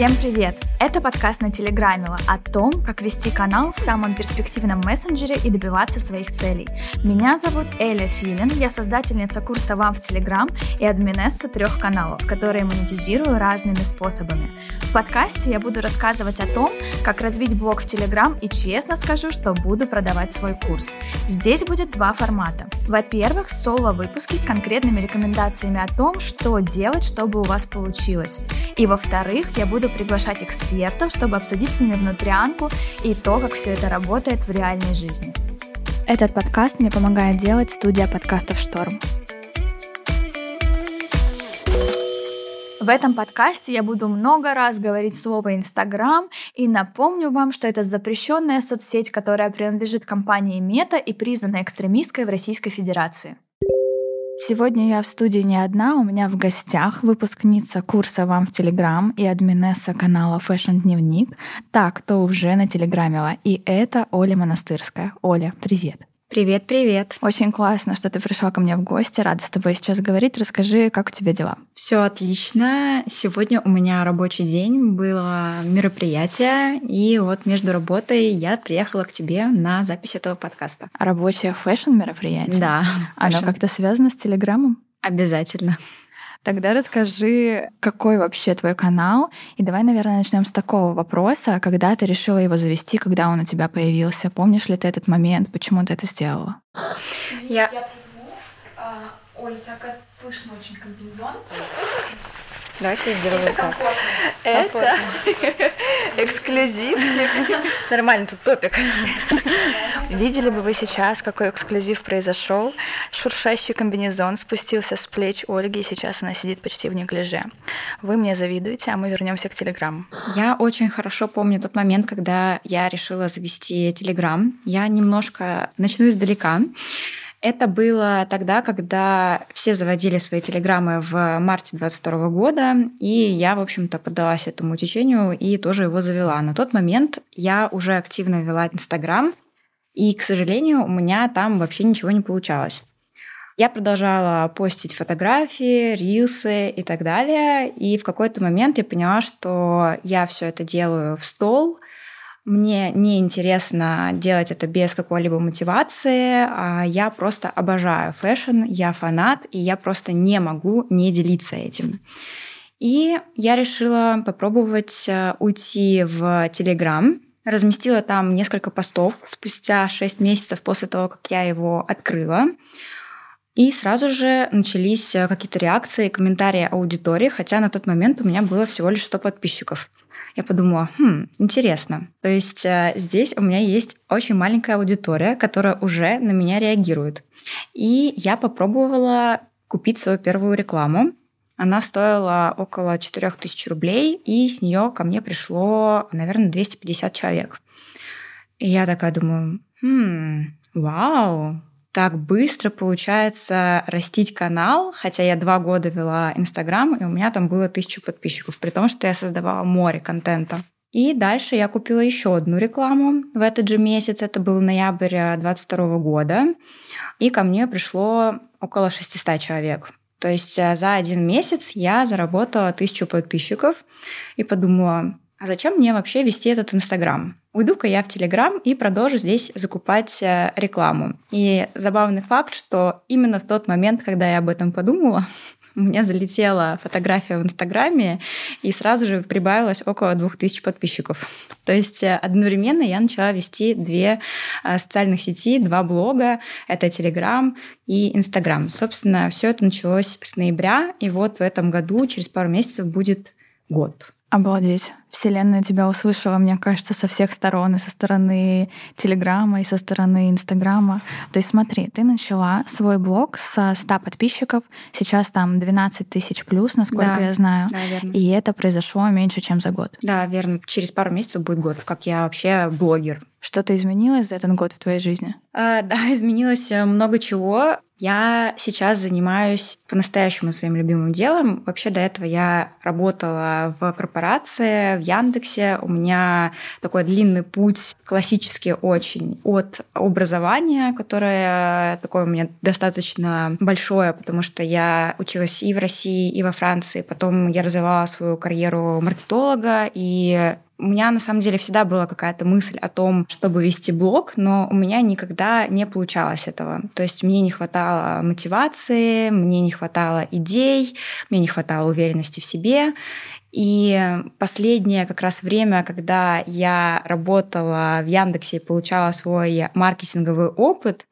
Всем привет! Это подкаст на Телеграмила о том, как вести канал в самом перспективном мессенджере и добиваться своих целей. Меня зовут Эля Филин, я создательница курса «Вам в Телеграм» и админесса трех каналов, которые монетизирую разными способами. В подкасте я буду рассказывать о том, как развить блог в Телеграм и честно скажу, что буду продавать свой курс. Здесь будет два формата. Во-первых, соло-выпуски с конкретными рекомендациями о том, что делать, чтобы у вас получилось. И во-вторых, я буду приглашать экспертов, чтобы обсудить с ними внутрянку и то, как все это работает в реальной жизни. Этот подкаст мне помогает делать студия подкастов «Шторм». В этом подкасте я буду много раз говорить слово Инстаграм и напомню вам, что это запрещенная соцсеть, которая принадлежит компании Мета и признана экстремистской в Российской Федерации. Сегодня я в студии не одна, у меня в гостях выпускница курса «Вам в Телеграм» и админесса канала Fashion Дневник, та, кто уже нателеграмила, и это Оля Монастырская. Оля, привет! Привет, привет. Очень классно, что ты пришла ко мне в гости. Рада с тобой сейчас говорить. Расскажи, как у тебя дела? Все отлично. Сегодня у меня рабочий день, было мероприятие, и вот между работой я приехала к тебе на запись этого подкаста. Рабочее fashion мероприятие? Да. Оно как-то связано с Телеграмом? Обязательно. Тогда расскажи, какой вообще твой канал. И давай, наверное, начнем с такого вопроса. Когда ты решила его завести, когда он у тебя появился? Помнишь ли ты этот момент? Почему ты это сделала? Я... я а, Оля, тебя, оказывается, слышно очень комбинезон. Давайте сделаем так. Это эксклюзивчик. Нормально, тут топик. Видели бы вы сейчас, какой эксклюзив произошел. Шуршащий комбинезон спустился с плеч Ольги, и сейчас она сидит почти в неглиже. Вы мне завидуете, а мы вернемся к Телеграм. Я очень хорошо помню тот момент, когда я решила завести Телеграм. Я немножко начну издалека. Это было тогда, когда все заводили свои телеграммы в марте 22 года, и я, в общем-то, поддалась этому течению и тоже его завела. На тот момент я уже активно вела Инстаграм, и, к сожалению, у меня там вообще ничего не получалось. Я продолжала постить фотографии, рилсы и так далее. И в какой-то момент я поняла, что я все это делаю в стол, мне не интересно делать это без какой-либо мотивации. А я просто обожаю fashion, я фанат, и я просто не могу не делиться этим. И я решила попробовать э, уйти в Телеграм, разместила там несколько постов спустя 6 месяцев после того, как я его открыла. И сразу же начались э, какие-то реакции, комментарии аудитории, хотя на тот момент у меня было всего лишь 100 подписчиков я подумала, хм, интересно. То есть э, здесь у меня есть очень маленькая аудитория, которая уже на меня реагирует. И я попробовала купить свою первую рекламу. Она стоила около 4000 рублей, и с нее ко мне пришло, наверное, 250 человек. И я такая думаю, хм, вау, так быстро получается растить канал, хотя я два года вела Инстаграм, и у меня там было тысячу подписчиков, при том, что я создавала море контента. И дальше я купила еще одну рекламу в этот же месяц, это был ноябрь 2022 года, и ко мне пришло около 600 человек. То есть э, за один месяц я заработала тысячу подписчиков и подумала, а зачем мне вообще вести этот Инстаграм? Уйду-ка я в Телеграм и продолжу здесь закупать э, рекламу. И забавный факт, что именно в тот момент, когда я об этом подумала, у меня залетела фотография в Инстаграме, и сразу же прибавилось около 2000 подписчиков. То есть э, одновременно я начала вести две э, социальных сети, два блога. Это Телеграм и Инстаграм. Собственно, все это началось с ноября, и вот в этом году, через пару месяцев, будет год. Обалдеть. Вселенная тебя услышала, мне кажется, со всех сторон, и со стороны Телеграма, и со стороны Инстаграма. То есть смотри, ты начала свой блог со 100 подписчиков, сейчас там 12 тысяч плюс, насколько да, я знаю. Да, верно. И это произошло меньше, чем за год. Да, верно. Через пару месяцев будет год, как я вообще блогер. Что-то изменилось за этот год в твоей жизни? А, да, изменилось много чего. Я сейчас занимаюсь по-настоящему своим любимым делом. Вообще до этого я работала в корпорации, в Яндексе. У меня такой длинный путь, классический очень, от образования, которое такое у меня достаточно большое, потому что я училась и в России, и во Франции. Потом я развивала свою карьеру маркетолога, и у меня на самом деле всегда была какая-то мысль о том, чтобы вести блог, но у меня никогда не получалось этого. То есть мне не хватало мотивации, мне не хватало идей, мне не хватало уверенности в себе. И последнее как раз время, когда я работала в Яндексе и получала свой маркетинговый опыт,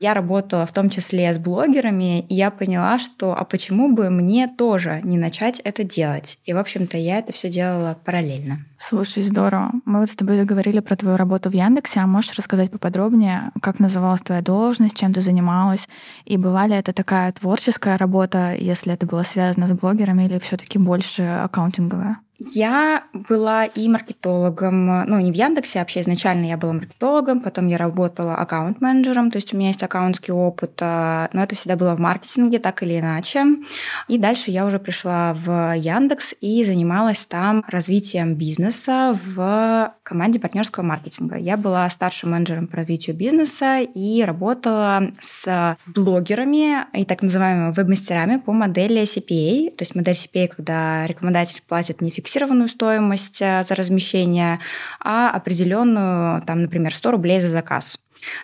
я работала в том числе с блогерами, и я поняла, что а почему бы мне тоже не начать это делать? И, в общем-то, я это все делала параллельно. Слушай, здорово. Мы вот с тобой заговорили про твою работу в Яндексе, а можешь рассказать поподробнее, как называлась твоя должность, чем ты занималась, и была ли это такая творческая работа, если это было связано с блогерами, или все таки больше аккаунтинговая? Я была и маркетологом, ну, не в Яндексе, а вообще изначально я была маркетологом, потом я работала аккаунт-менеджером, то есть у меня есть аккаунтский опыт, а, но это всегда было в маркетинге, так или иначе. И дальше я уже пришла в Яндекс и занималась там развитием бизнеса в команде партнерского маркетинга. Я была старшим менеджером по развитию бизнеса и работала с блогерами и так называемыми веб-мастерами по модели CPA, то есть модель CPA, когда рекламодатель платит не фиксированную фиксированную стоимость э, за размещение, а определенную, там, например, 100 рублей за заказ.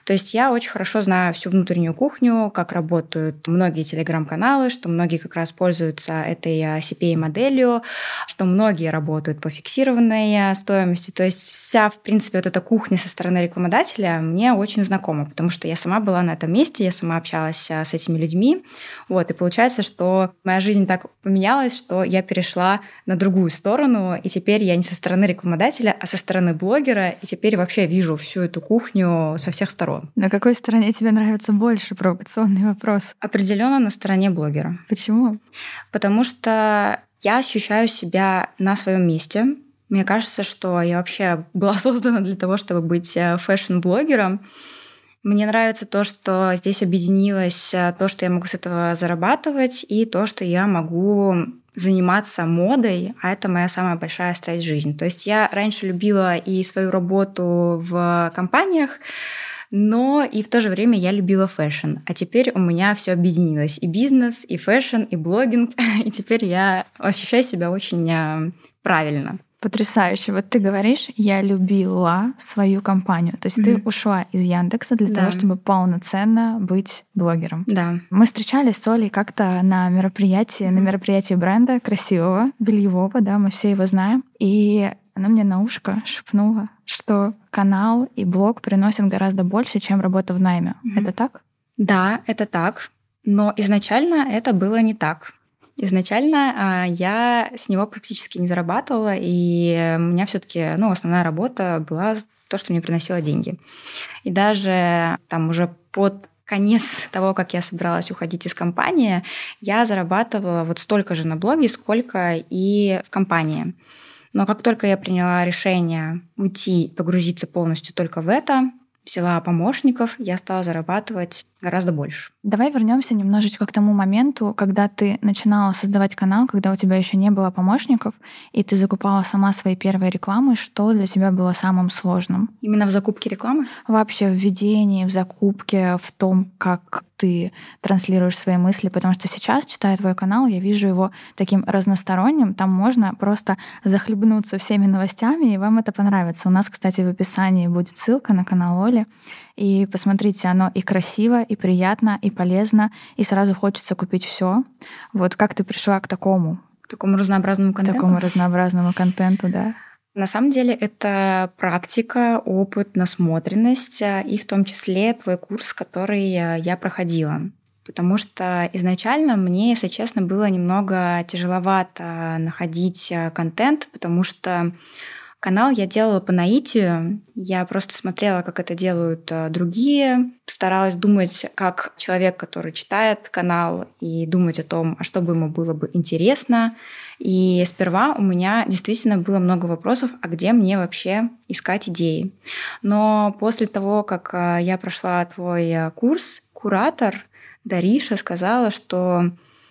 То есть я очень хорошо знаю всю внутреннюю кухню, как работают многие телеграм-каналы, что многие как раз пользуются этой э, CPA-моделью, что многие работают по фиксированной стоимости. То есть вся, в принципе, вот эта кухня со стороны рекламодателя мне очень знакома, потому что я сама была на этом месте, я сама общалась э, с этими людьми. Вот, и получается, что моя жизнь так поменялась, что я перешла на другую сторону, и теперь я не со стороны рекламодателя, а со стороны блогера, и теперь вообще вижу всю эту кухню со всех всех сторон. На какой стороне тебе нравится больше провокационный вопрос? Определенно на стороне блогера. Почему? Потому что я ощущаю себя на своем месте. Мне кажется, что я вообще была создана для того, чтобы быть э, fashion-блогером. Мне нравится то, что здесь объединилось э, то, что я могу с этого зарабатывать, и то, что я могу заниматься модой, а это моя самая большая страсть в жизни. То есть я раньше любила и свою работу в компаниях, но и в то же время я любила fashion. А теперь у меня все объединилось. И бизнес, и fashion, и блогинг. И теперь я ощущаю себя очень а, правильно. Потрясающе. Вот ты говоришь, я любила свою компанию. То есть mm-hmm. ты ушла из Яндекса для да. того, чтобы полноценно быть блогером. Да. Мы встречались с Олей как-то на мероприятии, mm-hmm. на мероприятии бренда красивого, бельевого, да, мы все его знаем. И она мне на ушко шепнула, что канал и блог приносят гораздо больше, чем работа в найме. Mm-hmm. Это так? Да, это так. Но изначально это было не так. Изначально а, я с него практически не зарабатывала, и у меня все-таки, ну, основная работа была то, что мне приносило деньги. И даже там уже под конец того, как я собиралась уходить из компании, я зарабатывала вот столько же на блоге, сколько и в компании. Но как только я приняла решение уйти, погрузиться полностью только в это, взяла помощников, я стала зарабатывать гораздо больше. Давай вернемся немножечко к тому моменту, когда ты начинала создавать канал, когда у тебя еще не было помощников, и ты закупала сама свои первые рекламы. Что для тебя было самым сложным? Именно в закупке рекламы? Вообще в ведении, в закупке, в том, как ты транслируешь свои мысли, потому что сейчас, читая твой канал, я вижу его таким разносторонним. Там можно просто захлебнуться всеми новостями, и вам это понравится. У нас, кстати, в описании будет ссылка на канал Оли. И посмотрите, оно и красиво, и приятно, и полезно, и сразу хочется купить все. Вот как ты пришла к такому? К такому разнообразному контенту? К такому разнообразному контенту, да. На самом деле это практика, опыт, насмотренность, э, и в том числе твой курс, который э, я проходила. Потому что изначально мне, если честно, было немного тяжеловато находить э, контент, потому что Канал я делала по наитию. Я просто смотрела, как это делают э, другие, старалась думать как человек, который читает канал, и думать о том, а что бы ему было бы интересно. И сперва у меня действительно было много вопросов, а где мне вообще искать идеи. Но после того, как э, я прошла твой э, курс, куратор Дариша сказала, что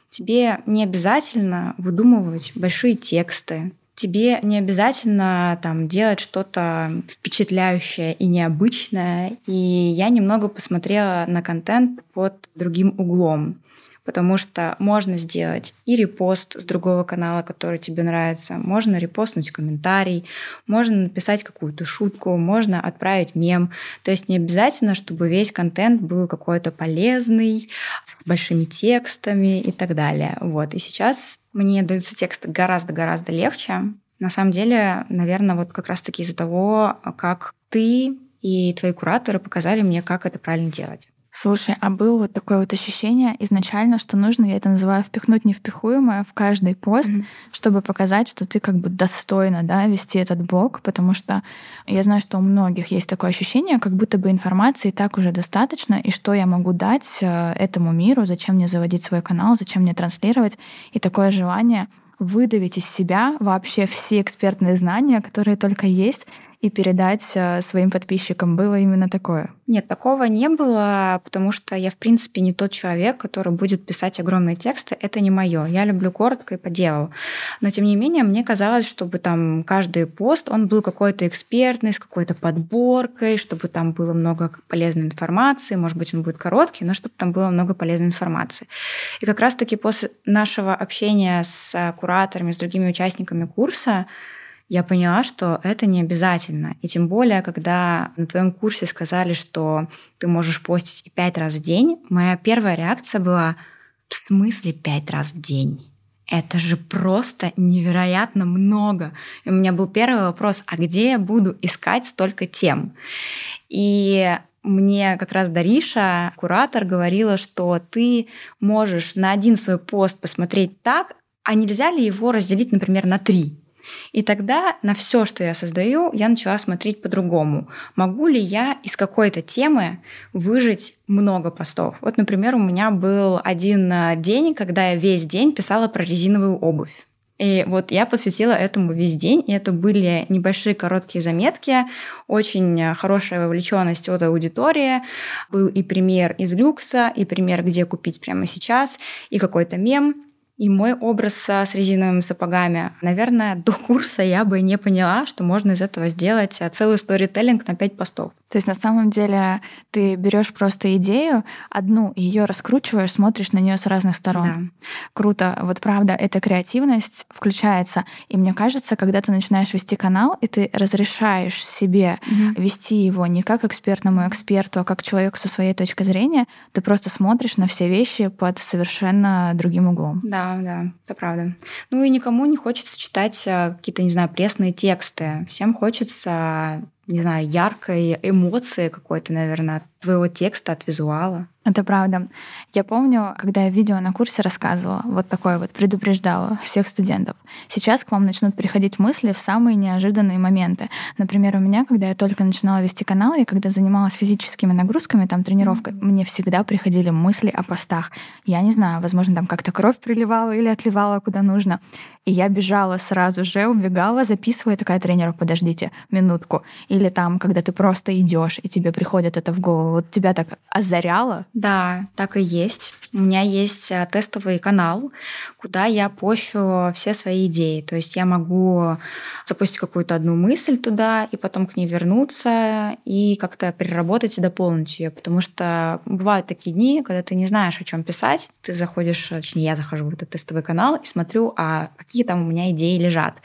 тебе не обязательно выдумывать большие тексты, тебе не обязательно там делать что-то впечатляющее и необычное. И я немного посмотрела на контент под другим углом потому что можно сделать и репост с другого канала, который тебе нравится, можно репостнуть комментарий, можно написать какую-то шутку, можно отправить мем. То есть не обязательно, чтобы весь контент был какой-то полезный, с большими текстами и так далее. Вот. И сейчас мне даются тексты гораздо-гораздо легче. На самом деле, наверное, вот как раз-таки из-за того, как ты и твои кураторы показали мне, как это правильно делать. Слушай, а было вот такое вот ощущение изначально, что нужно, я это называю, впихнуть невпихуемое в каждый пост, mm-hmm. чтобы показать, что ты как бы достойна да, вести этот блог, потому что я знаю, что у многих есть такое ощущение, как будто бы информации и так уже достаточно, и что я могу дать э, этому миру, зачем мне заводить свой канал, зачем мне транслировать, и такое желание выдавить из себя вообще все экспертные знания, которые только есть, и передать э, своим подписчикам. Было именно такое? Нет, такого не было, потому что я, в принципе, не тот человек, который будет писать огромные тексты. Это не мое. Я люблю коротко и по делу. Но, тем не менее, мне казалось, чтобы там каждый пост, он был какой-то экспертный, с какой-то подборкой, чтобы там было много полезной информации. Может быть, он будет короткий, но чтобы там было много полезной информации. И как раз-таки после нашего общения с кураторами, с другими участниками курса, я поняла, что это не обязательно. И тем более, когда на твоем курсе сказали, что ты можешь постить и пять раз в день, моя первая реакция была в смысле пять раз в день? Это же просто невероятно много. И у меня был первый вопрос, а где я буду искать столько тем? И мне как раз Дариша, куратор, говорила, что ты можешь на один свой пост посмотреть так, а нельзя ли его разделить, например, на три? И тогда на все, что я создаю, я начала смотреть по-другому. Могу ли я из какой-то темы выжить много постов? Вот, например, у меня был один э, день, когда я весь день писала про резиновую обувь. И вот я посвятила этому весь день, и это были небольшие короткие заметки, очень хорошая вовлеченность от аудитории. Был и пример из люкса, и пример, где купить прямо сейчас, и какой-то мем. И мой образ с резиновыми сапогами, наверное, до курса я бы не поняла, что можно из этого сделать целый сторителлинг на пять постов. То есть на самом деле ты берешь просто идею, одну ее раскручиваешь, смотришь на нее с разных сторон. Да. Круто. Вот правда, эта креативность включается. И мне кажется, когда ты начинаешь вести канал, и ты разрешаешь себе угу. вести его не как экспертному эксперту, а как человеку со своей точки зрения, ты просто смотришь на все вещи под совершенно другим углом. Да, да, это правда. Ну и никому не хочется читать э, какие-то, не знаю, пресные тексты. Всем хочется не знаю, яркой эмоции какой-то, наверное, твоего текста, от визуала. Это правда. Я помню, когда я видео на курсе рассказывала, вот такое вот предупреждала всех студентов. Сейчас к вам начнут приходить мысли в самые неожиданные моменты. Например, у меня, когда я только начинала вести канал, и когда занималась физическими нагрузками, там тренировкой, mm-hmm. мне всегда приходили мысли о постах. Я не знаю, возможно, там как-то кровь приливала или отливала куда нужно. И я бежала сразу же, убегала, записывая такая тренеру, подождите минутку. Или там, когда ты просто идешь, и тебе приходит это в голову, вот тебя так озаряло? Да, так и есть. У меня есть э, тестовый канал, куда я пощу все свои идеи. То есть я могу запустить какую-то одну мысль туда, и потом к ней вернуться, и как-то переработать и дополнить ее. Потому что бывают такие дни, когда ты не знаешь, о чем писать, ты заходишь, точнее, я захожу в этот тестовый канал и смотрю, а какие там у меня идеи лежат.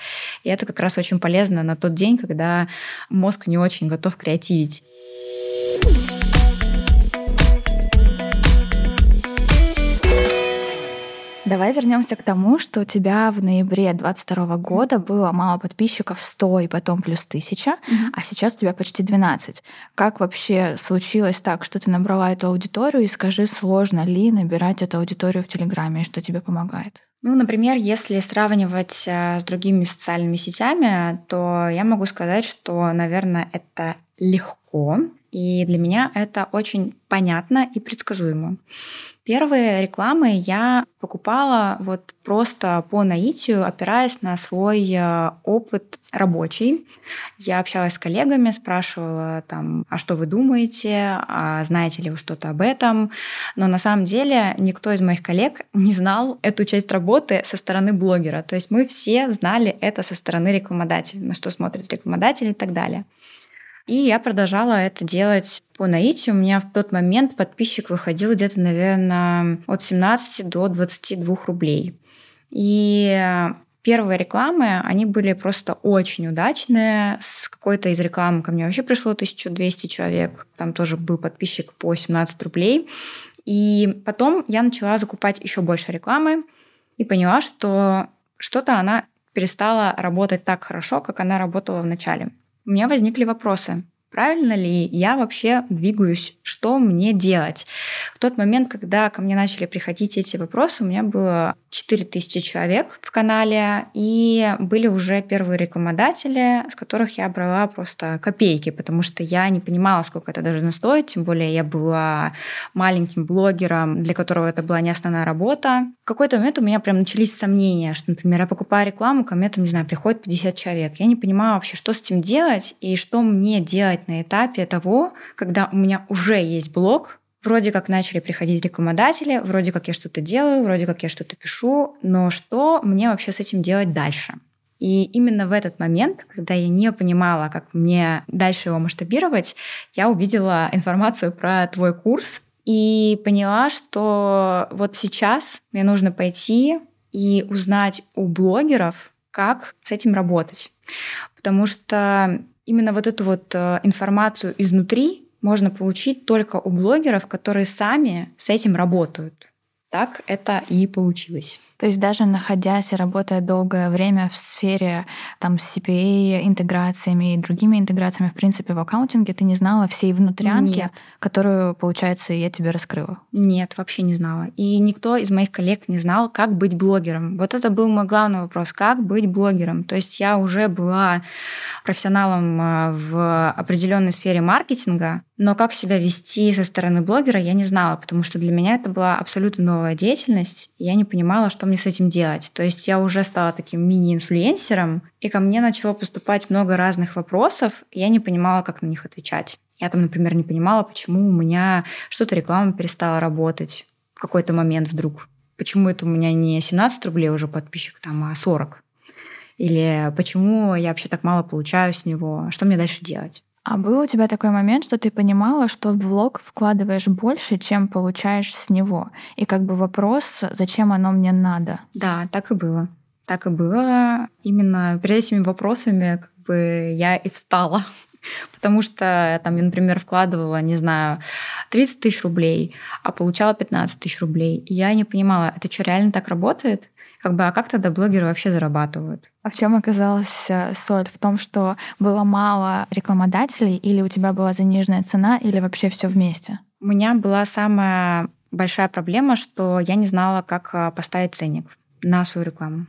И это как раз очень полезно на тот день, когда мозг не очень готов креативить. Давай вернемся к тому, что у тебя в ноябре 22 года было мало подписчиков 100 и потом плюс 1000, mm-hmm. а сейчас у тебя почти 12. Как вообще случилось так, что ты набрала эту аудиторию? И скажи, сложно ли набирать эту аудиторию в Телеграме, и что тебе помогает? Ну, например, если сравнивать э, с другими социальными сетями, то я могу сказать, что, наверное, это легко, и для меня это очень понятно и предсказуемо. Первые рекламы я покупала вот просто по наитию, опираясь на свой э, опыт рабочий. Я общалась с коллегами, спрашивала там, а что вы думаете, а знаете ли вы что-то об этом. Но на самом деле никто из моих коллег не знал эту часть работы со стороны блогера. То есть мы все знали это со стороны рекламодателя, на что смотрит рекламодатель и так далее. И я продолжала это делать по наитию. У меня в тот момент подписчик выходил где-то, наверное, от 17 до 22 рублей. И первые рекламы, они были просто очень удачные. С какой-то из реклам ко мне вообще пришло 1200 человек. Там тоже был подписчик по 17 рублей. И потом я начала закупать еще больше рекламы и поняла, что что-то она перестала работать так хорошо, как она работала в начале у меня возникли вопросы. Правильно ли я вообще двигаюсь? Что мне делать? В тот момент, когда ко мне начали приходить эти вопросы, у меня было 4000 человек в канале, и были уже первые рекламодатели, с которых я брала просто копейки, потому что я не понимала, сколько это должно стоить, тем более я была маленьким блогером, для которого это была не основная работа. В какой-то момент у меня прям начались сомнения, что, например, я покупаю рекламу, ко мне там, не знаю, приходит 50 человек. Я не понимаю вообще, что с этим делать и что мне делать на этапе того, когда у меня уже есть блог, Вроде как начали приходить рекламодатели, вроде как я что-то делаю, вроде как я что-то пишу, но что мне вообще с этим делать дальше? И именно в этот момент, когда я не понимала, как мне дальше его масштабировать, я увидела информацию про твой курс и поняла, что вот сейчас мне нужно пойти и узнать у блогеров, как с этим работать. Потому что именно вот эту вот э, информацию изнутри можно получить только у блогеров, которые сами с этим работают. Так это и получилось. То есть даже находясь и работая долгое время в сфере там, с CPA, интеграциями и другими интеграциями, в принципе, в аккаунтинге, ты не знала всей внутрянки, Нет. которую, получается, я тебе раскрыла? Нет, вообще не знала. И никто из моих коллег не знал, как быть блогером. Вот это был мой главный вопрос. Как быть блогером? То есть я уже была профессионалом а, в определенной сфере маркетинга, но как себя вести со стороны блогера, я не знала, потому что для меня это была абсолютно новая деятельность. И я не понимала, что мне с этим делать. То есть я уже стала таким мини-инфлюенсером, и ко мне начало поступать много разных вопросов, и я не понимала, как на них отвечать. Я там, например, не понимала, почему у меня что-то реклама перестала работать в какой-то момент вдруг. Почему это у меня не 17 рублей уже подписчик, там, а 40? Или почему я вообще так мало получаю с него? Что мне дальше делать? А был у тебя такой момент, что ты понимала, что в блог вкладываешь больше, чем получаешь с него? И как бы вопрос, зачем оно мне надо? Да, так и было. Так и было. Именно перед этими вопросами как бы я и встала. Потому что там я, например, вкладывала, не знаю, 30 тысяч рублей, а получала 15 тысяч рублей. И я не понимала, это что, реально так работает? Как бы, а как тогда блогеры вообще зарабатывают? А в чем оказалась э, соль? В том, что было мало рекламодателей, или у тебя была заниженная цена, или вообще все вместе? У меня была самая большая проблема, что я не знала, как э, поставить ценник на свою рекламу.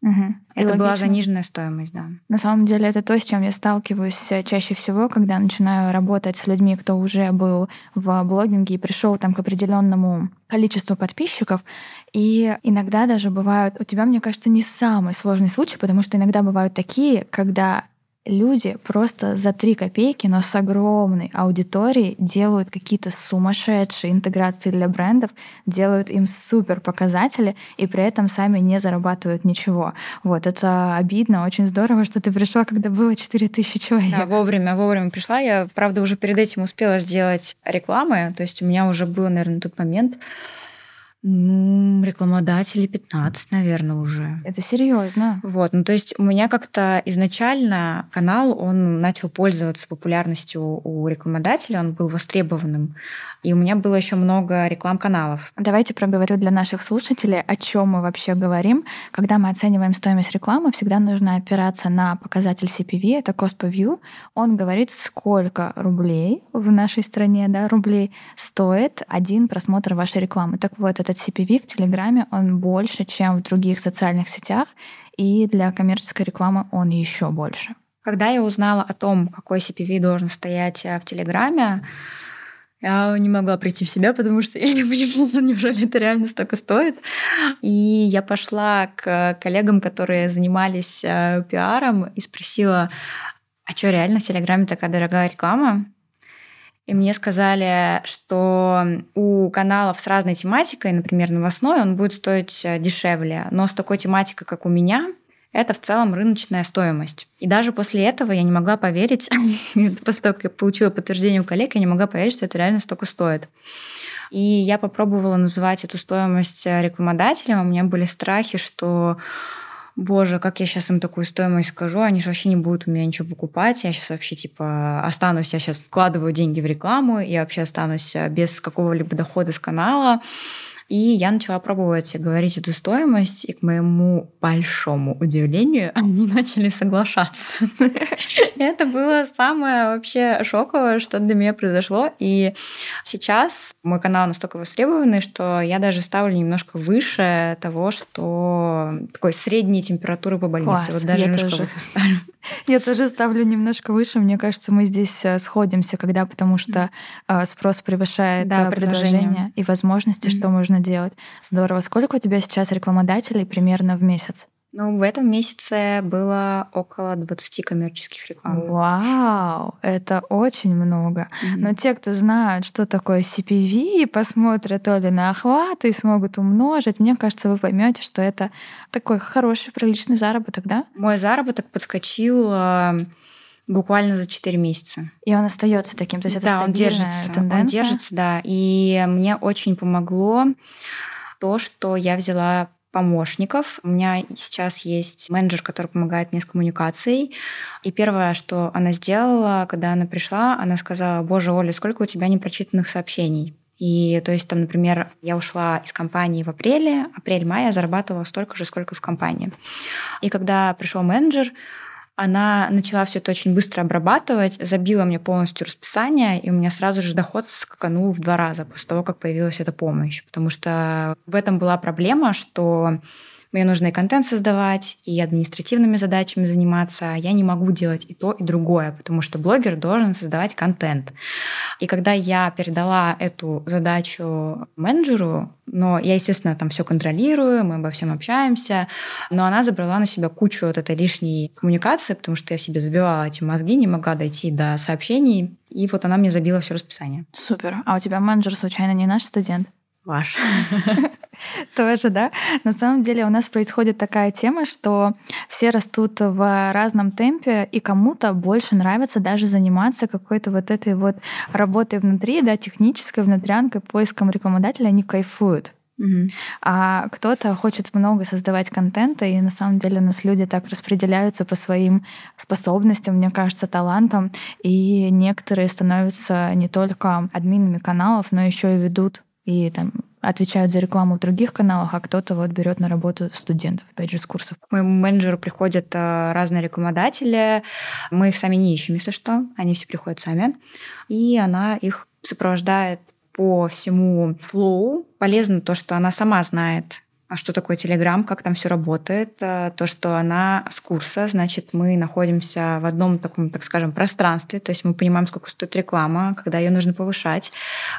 Угу. Это была заниженная стоимость, да. На самом деле это то, с чем я сталкиваюсь э, чаще всего, когда начинаю работать с людьми, кто уже был в блогинге и пришел там к определенному количеству подписчиков. И иногда даже бывают, у тебя, мне кажется, не самый сложный случай, потому что иногда бывают такие, когда люди просто за три копейки, но с огромной аудиторией делают какие-то сумасшедшие интеграции для брендов, делают им супер показатели и при этом сами не зарабатывают ничего. Вот, это обидно, очень здорово, что ты пришла, когда было 4000 человек. Да, вовремя, вовремя пришла. Я, правда, уже перед этим успела сделать рекламы, то есть у меня уже было, наверное, на тот момент ну, рекламодателей 15, наверное, уже. Это серьезно. Вот, ну то есть у меня как-то изначально канал, он начал пользоваться популярностью у рекламодателя, он был востребованным. И у меня было еще много реклам-каналов. Давайте проговорю для наших слушателей, о чем мы вообще говорим. Когда мы оцениваем стоимость рекламы, всегда нужно опираться на показатель CPV, это cost per view. Он говорит, сколько рублей в нашей стране, да, рублей стоит один просмотр вашей рекламы. Так вот, этот CPV в Телеграме, он больше, чем в других социальных сетях, и для коммерческой рекламы он еще больше. Когда я узнала о том, какой CPV должен стоять э, в Телеграме, Я не могла прийти в себя, потому что я не понимала, неужели это реально столько стоит. И я пошла к коллегам, которые занимались э, пиаром, и спросила, а что, реально в Телеграме такая дорогая реклама? И мне сказали, что у каналов с разной тематикой, например, новостной, он будет стоить э, дешевле. Но с такой тематикой, как у меня, это в целом рыночная стоимость. И даже после этого я не могла поверить, после того, как я получила подтверждение у коллег, я не могла поверить, что это реально столько стоит. И я попробовала называть эту стоимость э, рекламодателем. У меня были страхи, что боже, как я сейчас им такую стоимость скажу, они же вообще не будут у меня ничего покупать, я сейчас вообще типа останусь, я сейчас вкладываю деньги в рекламу, я вообще останусь э, без какого-либо дохода с канала. И я начала пробовать говорить эту стоимость, и к моему большому удивлению они начали соглашаться. Это было самое вообще шоковое, что для меня произошло. И сейчас мой канал настолько востребованный, что я даже ставлю немножко выше того, что такой средней температуры по больнице. Класс, вот даже я тоже. Я тоже ставлю немножко выше. Мне кажется, мы здесь э, сходимся, когда, потому что э, спрос превышает да, предложение. предложение и возможности, mm-hmm. что можно делать. Здорово. Сколько у тебя сейчас рекламодателей примерно в месяц? Ну, в этом месяце было около 20 коммерческих реклам. Вау, это очень много. Mm-hmm. Но те, кто знают, что такое CPV, посмотрят то ли на охваты и смогут умножить, мне кажется, вы поймете, что это такой хороший, приличный заработок, да? Мой заработок подскочил э, буквально за 4 месяца. И он остается таким, то есть это да, он держится, тенденция? Он держится, да. И мне очень помогло то, что я взяла помощников. У меня сейчас есть менеджер, который помогает мне с коммуникацией. И первое, что она сделала, когда она пришла, она сказала, боже, Оля, сколько у тебя непрочитанных сообщений? И то есть там, например, я ушла из компании в апреле, апрель-май я зарабатывала столько же, сколько в компании. И когда пришел менеджер, она начала все это очень быстро обрабатывать, забила мне полностью расписание, и у меня сразу же доход скаканул в два раза после того, как появилась эта помощь. Потому что в этом была проблема, что мне нужно и контент создавать, и административными задачами заниматься. Я не могу делать и то, и другое, потому что блогер должен создавать контент. И когда я передала эту задачу менеджеру, но я, естественно, там все контролирую, мы обо всем общаемся, но она забрала на себя кучу вот этой лишней коммуникации, потому что я себе забивала эти мозги, не могла дойти до сообщений, и вот она мне забила все расписание. Супер. А у тебя менеджер случайно не наш студент? Ваш. Тоже, да? На самом деле у нас происходит такая тема, что все растут в разном темпе, и кому-то больше нравится даже заниматься какой-то вот этой вот работой внутри, да, технической внутрянкой, поиском рекламодателя, они кайфуют. Угу. А кто-то хочет много создавать контента, и на самом деле у нас люди так распределяются по своим способностям, мне кажется, талантам, и некоторые становятся не только админами каналов, но еще и ведут и там отвечают за рекламу в других каналах, а кто-то вот берет на работу студентов, опять же, с курсов. К моему менеджеру приходят э, разные рекламодатели. Мы их сами не ищем, если что. Они все приходят сами. И она их сопровождает по всему флоу. Полезно то, что она сама знает, а что такое Телеграм, как там все работает, э, то, что она с курса, значит, мы находимся в одном таком, так скажем, пространстве, то есть мы понимаем, сколько стоит реклама, когда ее нужно повышать.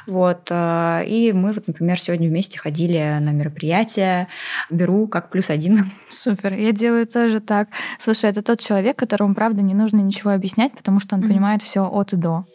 Вот. Э, и мы, вот, например, сегодня вместе ходили на мероприятие, беру как плюс один. Супер, я делаю тоже так. Слушай, это тот человек, которому, правда, не нужно ничего объяснять, потому что он mm-hmm. понимает все от и до.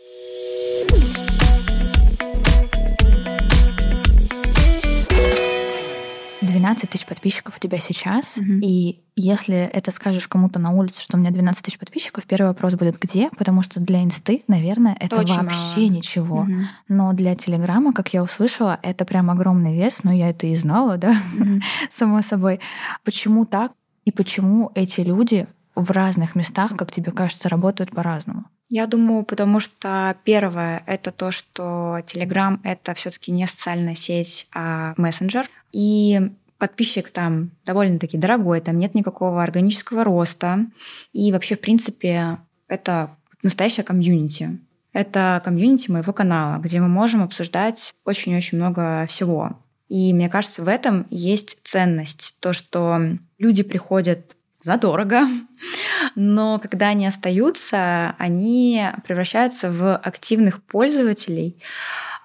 12 тысяч подписчиков у тебя сейчас, угу. и если это скажешь кому-то на улице, что у меня 12 тысяч подписчиков, первый вопрос будет где, потому что для инсты, наверное, это Точно. вообще ничего. Угу. Но для Телеграма, как я услышала, это прям огромный вес, но я это и знала, да, угу. само собой. Почему так? И почему эти люди в разных местах, как тебе кажется, работают по-разному? Я думаю, потому что первое это то, что Telegram это все-таки не социальная сеть, а мессенджер. И подписчик там довольно-таки дорогой, там нет никакого органического роста. И вообще, в принципе, это настоящая комьюнити. Это комьюнити моего канала, где мы можем обсуждать очень-очень много всего. И мне кажется, в этом есть ценность. То, что люди приходят задорого, но когда они остаются, они превращаются в активных пользователей,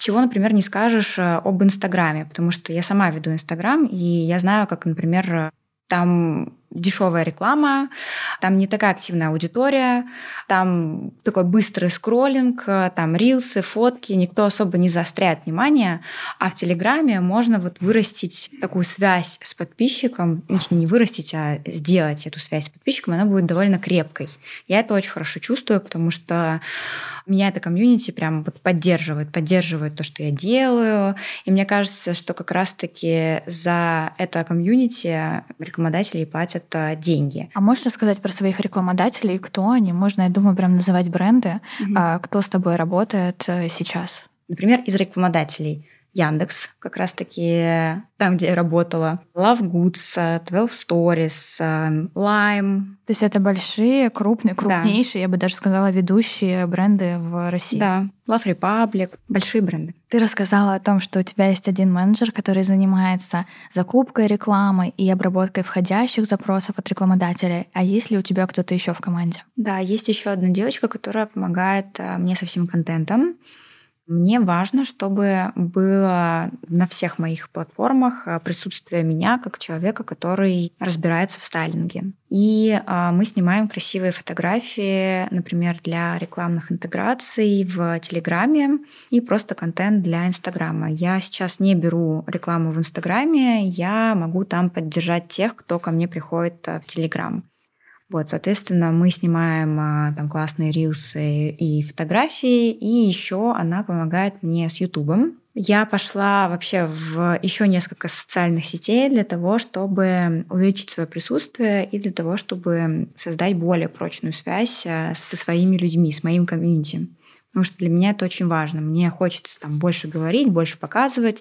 Чего, например, не скажешь э, об Инстаграме, потому что я сама веду Инстаграм, и я знаю, как, например, там дешевая реклама, там не такая активная аудитория, там такой быстрый скроллинг, там рилсы, фотки, никто особо не заостряет внимание, а в Телеграме можно вот вырастить такую связь с подписчиком, не вырастить, а сделать эту связь с подписчиком, она будет довольно крепкой. Я это очень хорошо чувствую, потому что меня это комьюнити прям вот поддерживает, поддерживает то, что я делаю. И мне кажется, что как раз-таки за это комьюнити рекламодатели платят э, деньги. А можешь рассказать про своих рекламодателей, кто они? Можно, я думаю, прям называть бренды. Mm-hmm. Кто с тобой работает э, сейчас? Например, из рекламодателей. Яндекс, как раз-таки там, где я работала. Love Goods, 12 Stories, Lime. То есть это большие, крупные, крупнейшие, да. я бы даже сказала, ведущие бренды в России. Да, Love Republic, большие бренды. Ты рассказала о том, что у тебя есть один менеджер, который занимается закупкой рекламы и обработкой входящих запросов от рекламодателей. А есть ли у тебя кто-то еще в команде? Да, есть еще одна девочка, которая помогает э, мне со всем контентом. Мне важно, чтобы было на всех моих платформах а, присутствие меня как человека, который разбирается в стайлинге. И а, мы снимаем красивые фотографии, например, для рекламных интеграций в Телеграме и просто контент для Инстаграма. Я сейчас не беру рекламу в Инстаграме, я могу там поддержать тех, кто ко мне приходит а, в Телеграм. Вот, соответственно, мы снимаем а, там классные рилсы и фотографии, и еще она помогает мне с Ютубом. Я пошла вообще в еще несколько социальных сетей для того, чтобы увеличить свое присутствие и для того, чтобы создать более прочную связь а, со своими людьми, с моим комьюнити потому что для меня это очень важно. Мне хочется там больше говорить, больше показывать.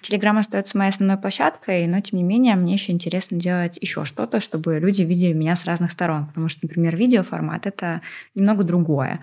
Телеграм остается моей основной площадкой, но тем не менее мне еще интересно делать еще что-то, чтобы люди видели меня с разных сторон, потому что, например, видеоформат это немного другое.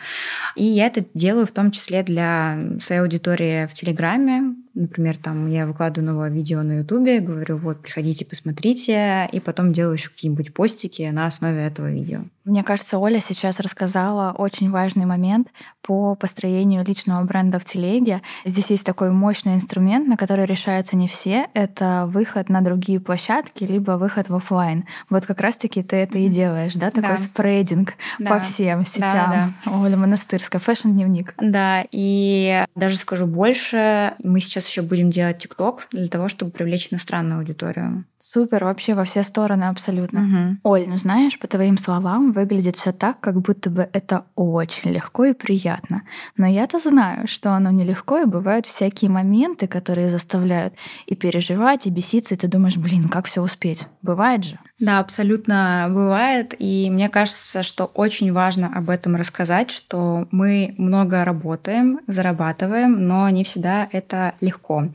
И я это делаю в том числе для своей аудитории в Телеграме, Например, там я выкладываю новое видео на Ютубе, говорю, вот, приходите, посмотрите, и потом делаю еще какие-нибудь постики на основе этого видео. Мне кажется, Оля сейчас рассказала очень важный момент по построению личного бренда в телеге. Здесь есть такой мощный инструмент, на который решаются не все. Это выход на другие площадки, либо выход в офлайн. Вот как раз-таки ты это и делаешь, да? Такой да. спрейдинг да. по всем сетям. Да, да. Оля Монастырская, фэшн-дневник. Да, и даже скажу больше, мы сейчас еще будем делать ТикТок для того, чтобы привлечь иностранную аудиторию. Супер, вообще во все стороны абсолютно. Угу. Оль, ну знаешь, по твоим словам, выглядит все так, как будто бы это очень легко и приятно. Но я-то знаю, что оно нелегко, и бывают всякие моменты, которые заставляют и переживать, и беситься, и ты думаешь, блин, как все успеть? Бывает же? Да, абсолютно бывает. И мне кажется, что очень важно об этом рассказать, что мы много работаем, зарабатываем, но не всегда это легко.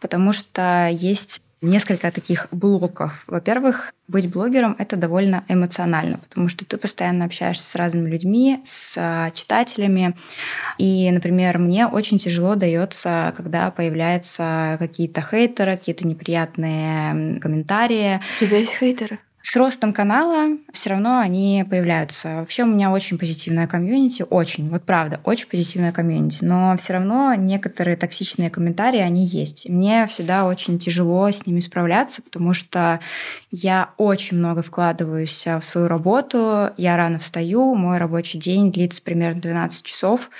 Потому что есть несколько таких блоков. Во-первых, быть блогером — это довольно эмоционально, потому что ты постоянно общаешься с разными людьми, с а, читателями. И, например, мне очень тяжело дается, когда появляются какие-то хейтеры, какие-то неприятные комментарии. У тебя есть хейтеры? С ростом канала все равно они появляются. Вообще у меня очень позитивная комьюнити, очень, вот правда, очень позитивная комьюнити, но все равно некоторые токсичные комментарии, они есть. Мне всегда очень тяжело с ними справляться, потому что я очень много вкладываюсь в свою работу, я рано встаю, мой рабочий день длится примерно 12 часов,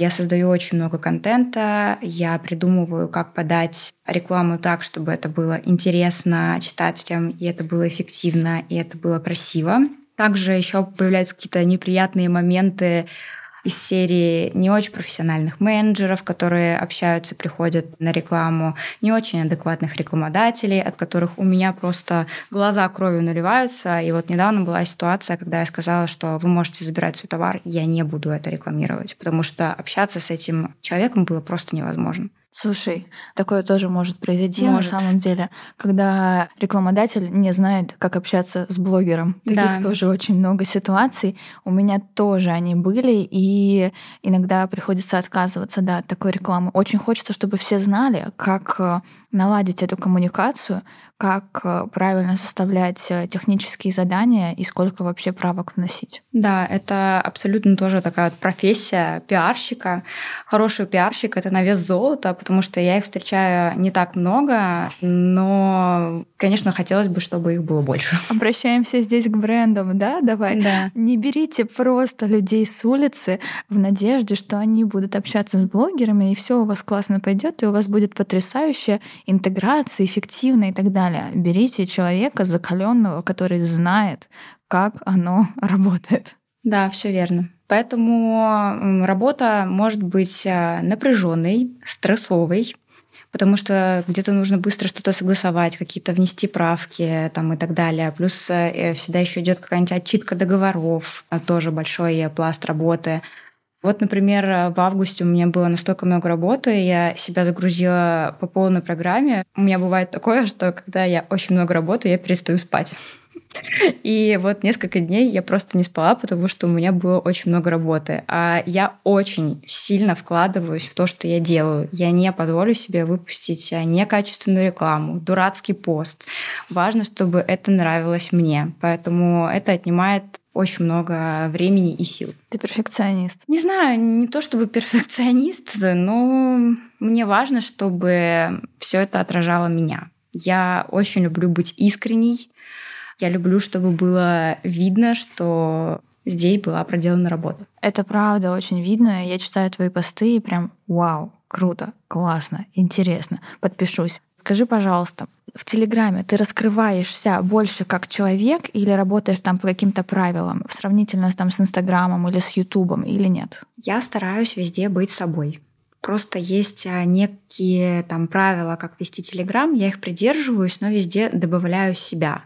я создаю очень много контента, я придумываю, как подать рекламу так, чтобы это было интересно читателям, и это было эффективно, и это было красиво. Также еще появляются какие-то неприятные моменты из серии не очень профессиональных менеджеров, которые общаются, приходят на рекламу, не очень адекватных рекламодателей, от которых у меня просто глаза кровью наливаются. И вот недавно была ситуация, когда я сказала, что вы можете забирать свой товар, я не буду это рекламировать, потому что общаться с этим человеком было просто невозможно. Слушай, такое тоже может произойти может. на самом деле, когда рекламодатель не знает, как общаться с блогером. Таких да. тоже очень много ситуаций. У меня тоже они были, и иногда приходится отказываться да, от такой рекламы. Очень хочется, чтобы все знали, как э, наладить эту коммуникацию, как э, правильно составлять э, технические задания и сколько вообще правок вносить. Да, это абсолютно тоже такая вот профессия пиарщика. Хороший пиарщик — это на вес золота, потому что я их встречаю не так много, но, конечно, хотелось бы, чтобы их было больше. Обращаемся здесь к брендам, да? Давай. Да. Не берите просто людей с улицы в надежде, что они будут общаться с блогерами, и все у вас классно пойдет, и у вас будет потрясающая интеграция, эффективная и так далее далее. Берите человека закаленного, который знает, как оно работает. Да, все верно. Поэтому работа может быть э, напряженной, стрессовой, потому что где-то нужно быстро что-то согласовать, какие-то внести правки там, и так далее. Плюс э, всегда еще идет какая-нибудь отчитка договоров, а тоже большой пласт работы. Вот, например, в августе у меня было настолько много работы, я себя загрузила по полной программе. У меня бывает такое, что когда я очень много работаю, я перестаю спать. И вот несколько дней я просто не спала, потому что у меня было очень много работы. А я очень сильно вкладываюсь в то, что я делаю. Я не позволю себе выпустить некачественную рекламу, дурацкий пост. Важно, чтобы это нравилось мне. Поэтому это отнимает очень много времени и сил. Ты перфекционист? Не знаю, не то чтобы перфекционист, но мне важно, чтобы все это отражало меня. Я очень люблю быть искренней. Я люблю, чтобы было видно, что здесь была проделана работа. Это правда очень видно. Я читаю твои посты и прям вау, круто, классно, интересно. Подпишусь. Скажи, пожалуйста, в Телеграме ты раскрываешься больше как человек или работаешь там по каким-то правилам, в сравнительно там, с Инстаграмом или с Ютубом, или нет? Я стараюсь везде быть собой. Просто есть а, некие там правила, как вести Телеграм, я их придерживаюсь, но везде добавляю себя.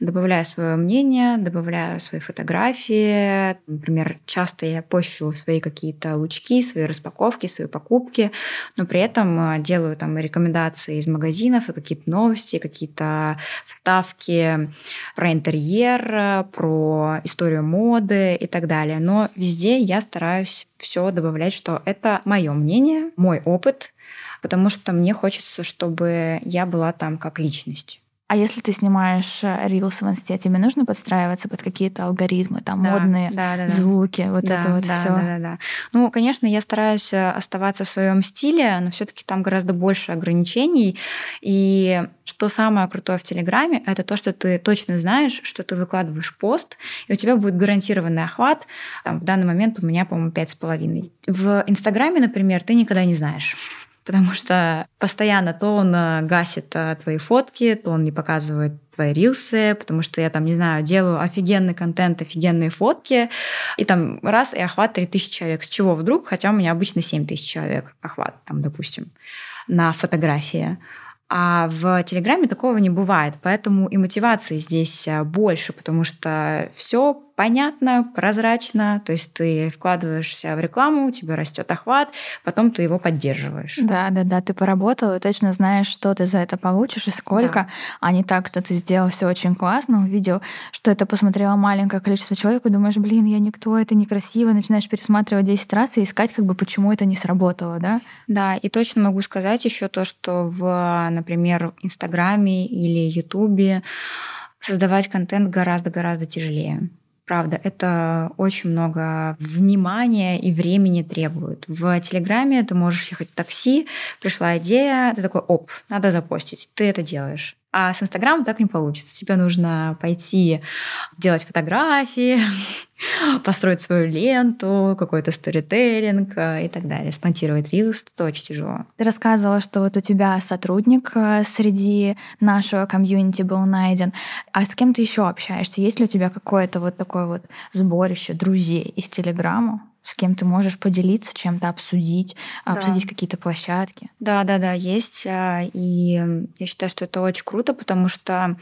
Добавляю свое мнение, добавляю свои фотографии. Например, часто я пощу свои какие-то лучки, свои распаковки, свои покупки, но при этом а, делаю там рекомендации из магазинов, и какие-то новости, какие-то вставки про интерьер, про историю моды и так далее. Но везде я стараюсь все добавлять, что это мое мнение, мой опыт, потому что мне хочется, чтобы я была там как личность. А если ты снимаешь рилс э, в инсте, тебе нужно подстраиваться под какие-то алгоритмы, там да, модные да, да, звуки, вот да, это вот да, все. Да, да, да. Ну, конечно, я стараюсь э, оставаться в своем стиле, но все-таки там гораздо больше ограничений. И что самое крутое в Телеграме, это то, что ты точно знаешь, что ты выкладываешь пост, и у тебя будет гарантированный охват. Там, в данный момент у меня, по-моему, пять с половиной. В Инстаграме, например, ты никогда не знаешь потому что постоянно то он э, гасит э, твои фотки, то он не показывает твои рилсы, потому что я там, не знаю, делаю офигенный контент, офигенные фотки, и там раз, и охват 3000 человек. С чего вдруг? Хотя у меня обычно 7000 человек охват, там, допустим, на фотографии. А в Телеграме такого не бывает, поэтому и мотивации здесь э, больше, потому что все понятно, прозрачно, то есть ты вкладываешься в рекламу, у тебя растет охват, потом ты его поддерживаешь. Да, да, да, ты поработал и точно знаешь, что ты за это получишь и сколько, да. а не так, что ты сделал все очень классно, увидел, что это посмотрело маленькое количество человек, и думаешь, блин, я никто, это некрасиво, начинаешь пересматривать 10 раз и искать, как бы, почему это не сработало, да? Да, и точно могу сказать еще то, что в, например, Инстаграме или Ютубе создавать контент гораздо-гораздо тяжелее. Правда, это очень много внимания и времени требует. В Телеграме ты можешь ехать в такси, пришла идея, ты такой, оп, надо запостить. Ты это делаешь. А с Инстаграмом так не получится. Тебе нужно пойти делать фотографии, построить свою ленту, какой-то сторителлинг э, и так далее. Спонтировать рилс — это очень тяжело. Ты рассказывала, что вот у тебя сотрудник э, среди нашего комьюнити был найден. А с кем ты еще общаешься? Есть ли у тебя какое-то вот такое вот сборище друзей из Телеграма? С кем ты можешь поделиться, чем-то обсудить, да. обсудить какие-то площадки. Да, да, да, есть. А, и я считаю, что это очень круто, потому что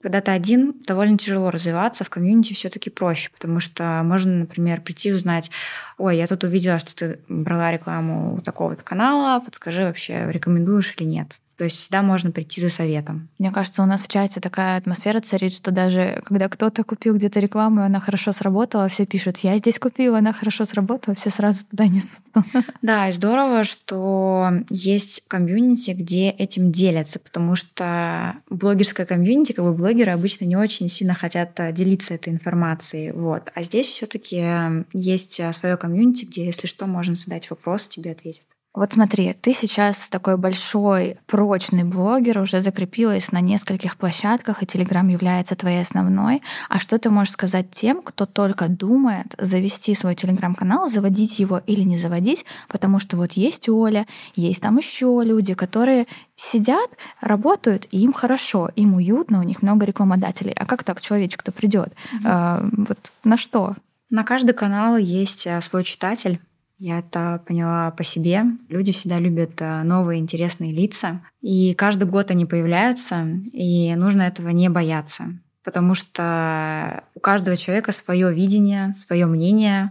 когда ты один, довольно тяжело развиваться, в комьюнити все-таки проще, потому что можно, например, прийти и узнать, ой, я тут увидела, что ты брала рекламу у такого-то канала, подскажи вообще, рекомендуешь или нет. То есть всегда можно прийти за советом. Мне кажется, у нас в чате такая атмосфера царит, что даже когда кто-то купил где-то рекламу, и она хорошо сработала, все пишут, я здесь купила, она хорошо сработала, все сразу туда несут. Да, и здорово, что есть комьюнити, где этим делятся, потому что блогерская комьюнити, как бы блогеры обычно не очень сильно хотят делиться этой информацией. Вот. А здесь все таки есть свое комьюнити, где, если что, можно задать вопрос, тебе ответят. Вот смотри, ты сейчас такой большой, прочный блогер, уже закрепилась на нескольких площадках, и Телеграм является твоей основной. А что ты можешь сказать тем, кто только думает завести свой Телеграм-канал, заводить его или не заводить, потому что вот есть Оля, есть там еще люди, которые сидят, работают, и им хорошо, им уютно, у них много рекламодателей. А как так человечек, кто придет? Угу. А, вот на что? На каждый канал есть а, свой читатель. Я это поняла по себе. Люди всегда любят э, новые интересные лица. И каждый год они появляются, и нужно этого не бояться. Потому что у каждого человека свое видение, свое мнение,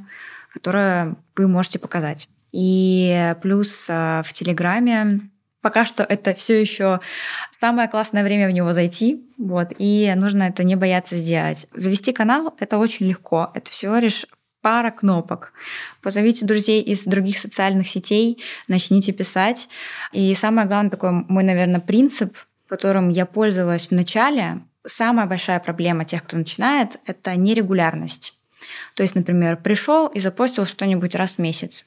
которое вы можете показать. И плюс э, в Телеграме пока что это все еще самое классное время в него зайти, вот, и нужно это не бояться сделать. Завести канал — это очень легко, это всего лишь пара кнопок. Позовите друзей из других социальных сетей, начните писать. И самое главное, такой мой, наверное, принцип, которым я пользовалась в начале, самая большая проблема тех, кто начинает, это нерегулярность. То есть, например, пришел и запостил что-нибудь раз в месяц.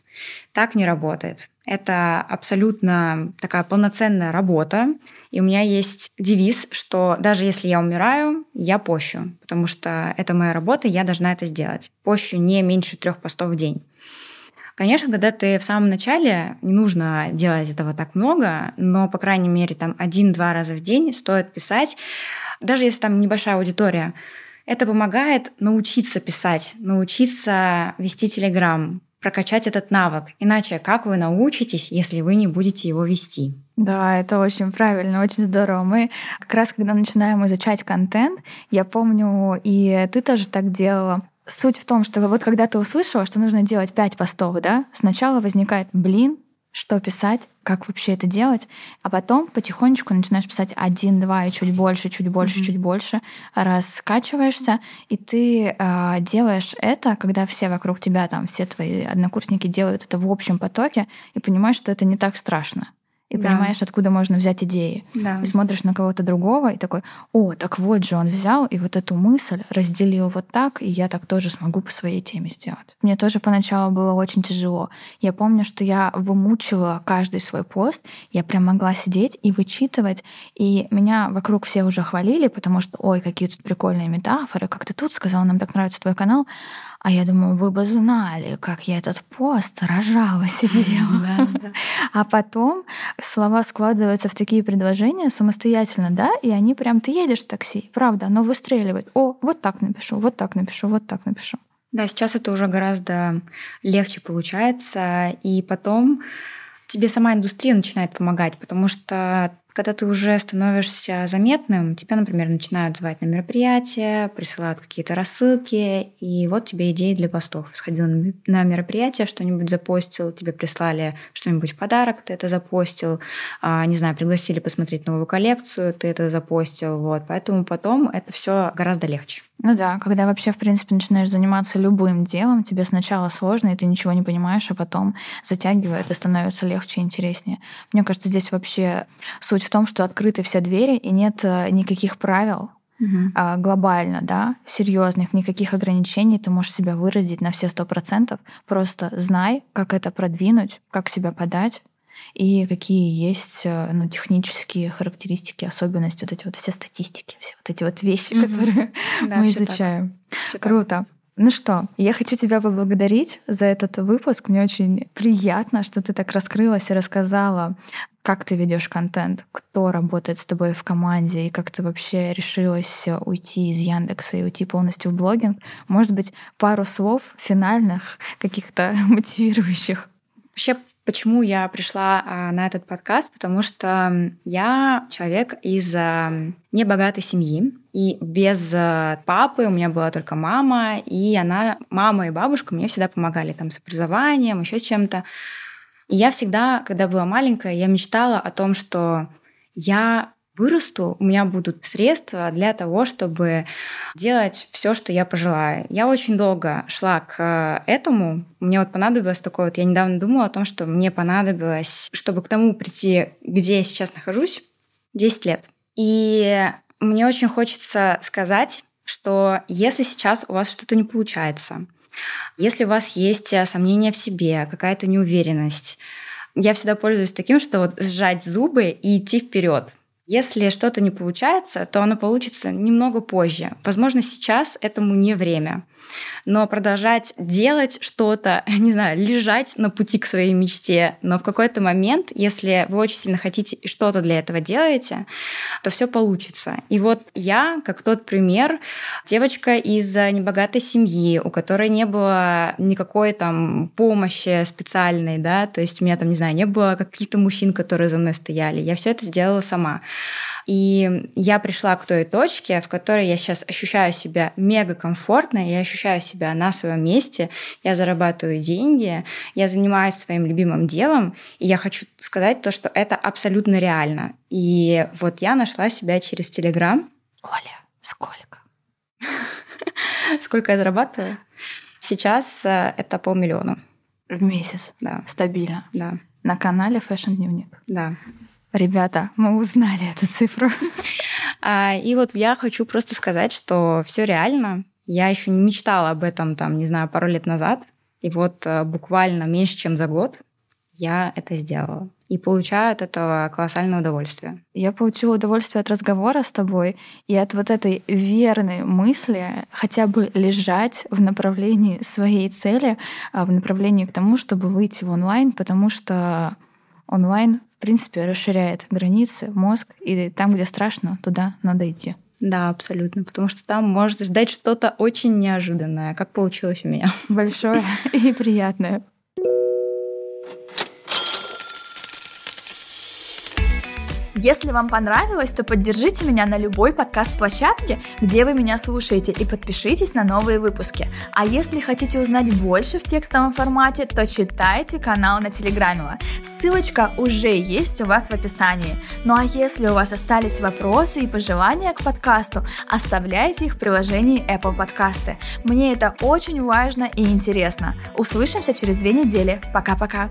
Так не работает. Это абсолютно такая полноценная работа. И у меня есть девиз, что даже если я умираю, я пощу, потому что это моя работа, я должна это сделать. Пощу не меньше трех постов в день. Конечно, когда ты в самом начале, не нужно делать этого так много, но, по крайней мере, там один-два раза в день стоит писать, даже если там небольшая аудитория, это помогает научиться писать, научиться вести Телеграм, прокачать этот навык. Иначе как вы научитесь, если вы не будете его вести? Да, это очень правильно, очень здорово. Мы как раз, когда начинаем изучать контент, я помню, и ты тоже так делала, Суть в том, что вот когда ты услышала, что нужно делать пять постов, да, сначала возникает, блин, что писать, как вообще это делать, а потом потихонечку начинаешь писать один, два и чуть больше, чуть больше, mm-hmm. чуть больше, раскачиваешься, и ты э, делаешь это, когда все вокруг тебя, там, все твои однокурсники делают это в общем потоке, и понимаешь, что это не так страшно и да. понимаешь, откуда можно взять идеи. Да. И смотришь на кого-то другого и такой, о, так вот же он взял и вот эту мысль разделил вот так, и я так тоже смогу по своей теме сделать. Мне тоже поначалу было очень тяжело. Я помню, что я вымучивала каждый свой пост, я прям могла сидеть и вычитывать, и меня вокруг все уже хвалили, потому что, ой, какие тут прикольные метафоры, как ты тут сказал, нам так нравится твой канал. А я думаю, вы бы знали, как я этот пост рожала, сидела. А потом слова складываются в такие предложения самостоятельно, да, и они прям, ты едешь в такси, правда, оно выстреливает. О, вот так напишу, вот так напишу, вот так напишу. Да, сейчас это уже гораздо легче получается, и потом тебе сама индустрия начинает помогать, потому что когда ты уже становишься заметным, тебя, например, начинают звать на мероприятия, присылают какие-то рассылки, и вот тебе идеи для постов. Сходил на мероприятие, что-нибудь запостил, тебе прислали что-нибудь в подарок, ты это запостил, а, не знаю, пригласили посмотреть новую коллекцию, ты это запостил, вот. Поэтому потом это все гораздо легче. Ну да, когда вообще, в принципе, начинаешь заниматься любым делом, тебе сначала сложно, и ты ничего не понимаешь, а потом затягивает и становится легче и интереснее. Мне кажется, здесь вообще суть в том, что открыты все двери, и нет э, никаких правил, угу. глобально, да, серьезных, никаких ограничений, ты можешь себя выразить на все сто процентов. Просто знай, как это продвинуть, как себя подать, и какие есть э, ну, технические характеристики, особенности, вот эти вот все статистики, все вот эти вот вещи, mm-hmm. которые да, мы изучаем. Круто. Так. Ну что, я хочу тебя поблагодарить за этот выпуск. Мне очень приятно, что ты так раскрылась и рассказала, как ты ведешь контент, кто работает с тобой в команде и как ты вообще решилась уйти из Яндекса и уйти полностью в блогинг. Может быть, пару слов финальных, каких-то мотивирующих. Вообще Почему я пришла а, на этот подкаст? Потому что я человек из а, небогатой семьи, и без а, папы у меня была только мама, и она, мама и бабушка мне всегда помогали там с образованием, еще чем-то. И я всегда, когда была маленькая, я мечтала о том, что я вырасту, у меня будут средства для того, чтобы делать все, что я пожелаю. Я очень долго шла к этому. Мне вот понадобилось такое вот, я недавно думала о том, что мне понадобилось, чтобы к тому прийти, где я сейчас нахожусь, 10 лет. И мне очень хочется сказать, что если сейчас у вас что-то не получается, если у вас есть э, сомнения в себе, какая-то неуверенность, я всегда пользуюсь таким, что вот сжать зубы и идти вперед. Если что-то не получается, то оно получится немного позже. Возможно, сейчас этому не время но продолжать делать что-то, не знаю, лежать на пути к своей мечте, но в какой-то момент, если вы очень сильно хотите и что-то для этого делаете, то все получится. И вот я, как тот пример, девочка из небогатой семьи, у которой не было никакой там помощи специальной, да, то есть у меня там, не знаю, не было каких-то мужчин, которые за мной стояли. Я все это сделала сама. И я пришла к той точке, в которой я сейчас ощущаю себя мега комфортно, я ощущаю себя на своем месте, я зарабатываю деньги, я занимаюсь своим любимым делом, и я хочу сказать то, что это абсолютно реально. И вот я нашла себя через Телеграм. Оля, сколько? Сколько я зарабатываю? Сейчас э, это полмиллиона. В месяц? Да. Стабильно? Да. На канале Fashion Дневник? Да. Ребята, мы узнали эту цифру. А, и вот я хочу просто сказать, что все реально. Я еще не мечтала об этом, там, не знаю, пару лет назад. И вот э, буквально меньше, чем за год я это сделала. И получаю от этого колоссальное удовольствие. Я получила удовольствие от разговора с тобой и от вот этой верной мысли хотя бы лежать в направлении своей цели, а, в направлении к тому, чтобы выйти в онлайн, потому что онлайн принципе, расширяет границы, мозг, и там, где страшно, туда надо идти. Да, абсолютно, потому что там может ждать что-то очень неожиданное, как получилось у меня. Большое и приятное. Если вам понравилось, то поддержите меня на любой подкаст-площадке, где вы меня слушаете, и подпишитесь на новые выпуски. А если хотите узнать больше в текстовом формате, то читайте канал на Телеграмила. Ссылочка уже есть у вас в описании. Ну а если у вас остались вопросы и пожелания к подкасту, оставляйте их в приложении Apple Podcasts. Мне это очень важно и интересно. Услышимся через две недели. Пока-пока.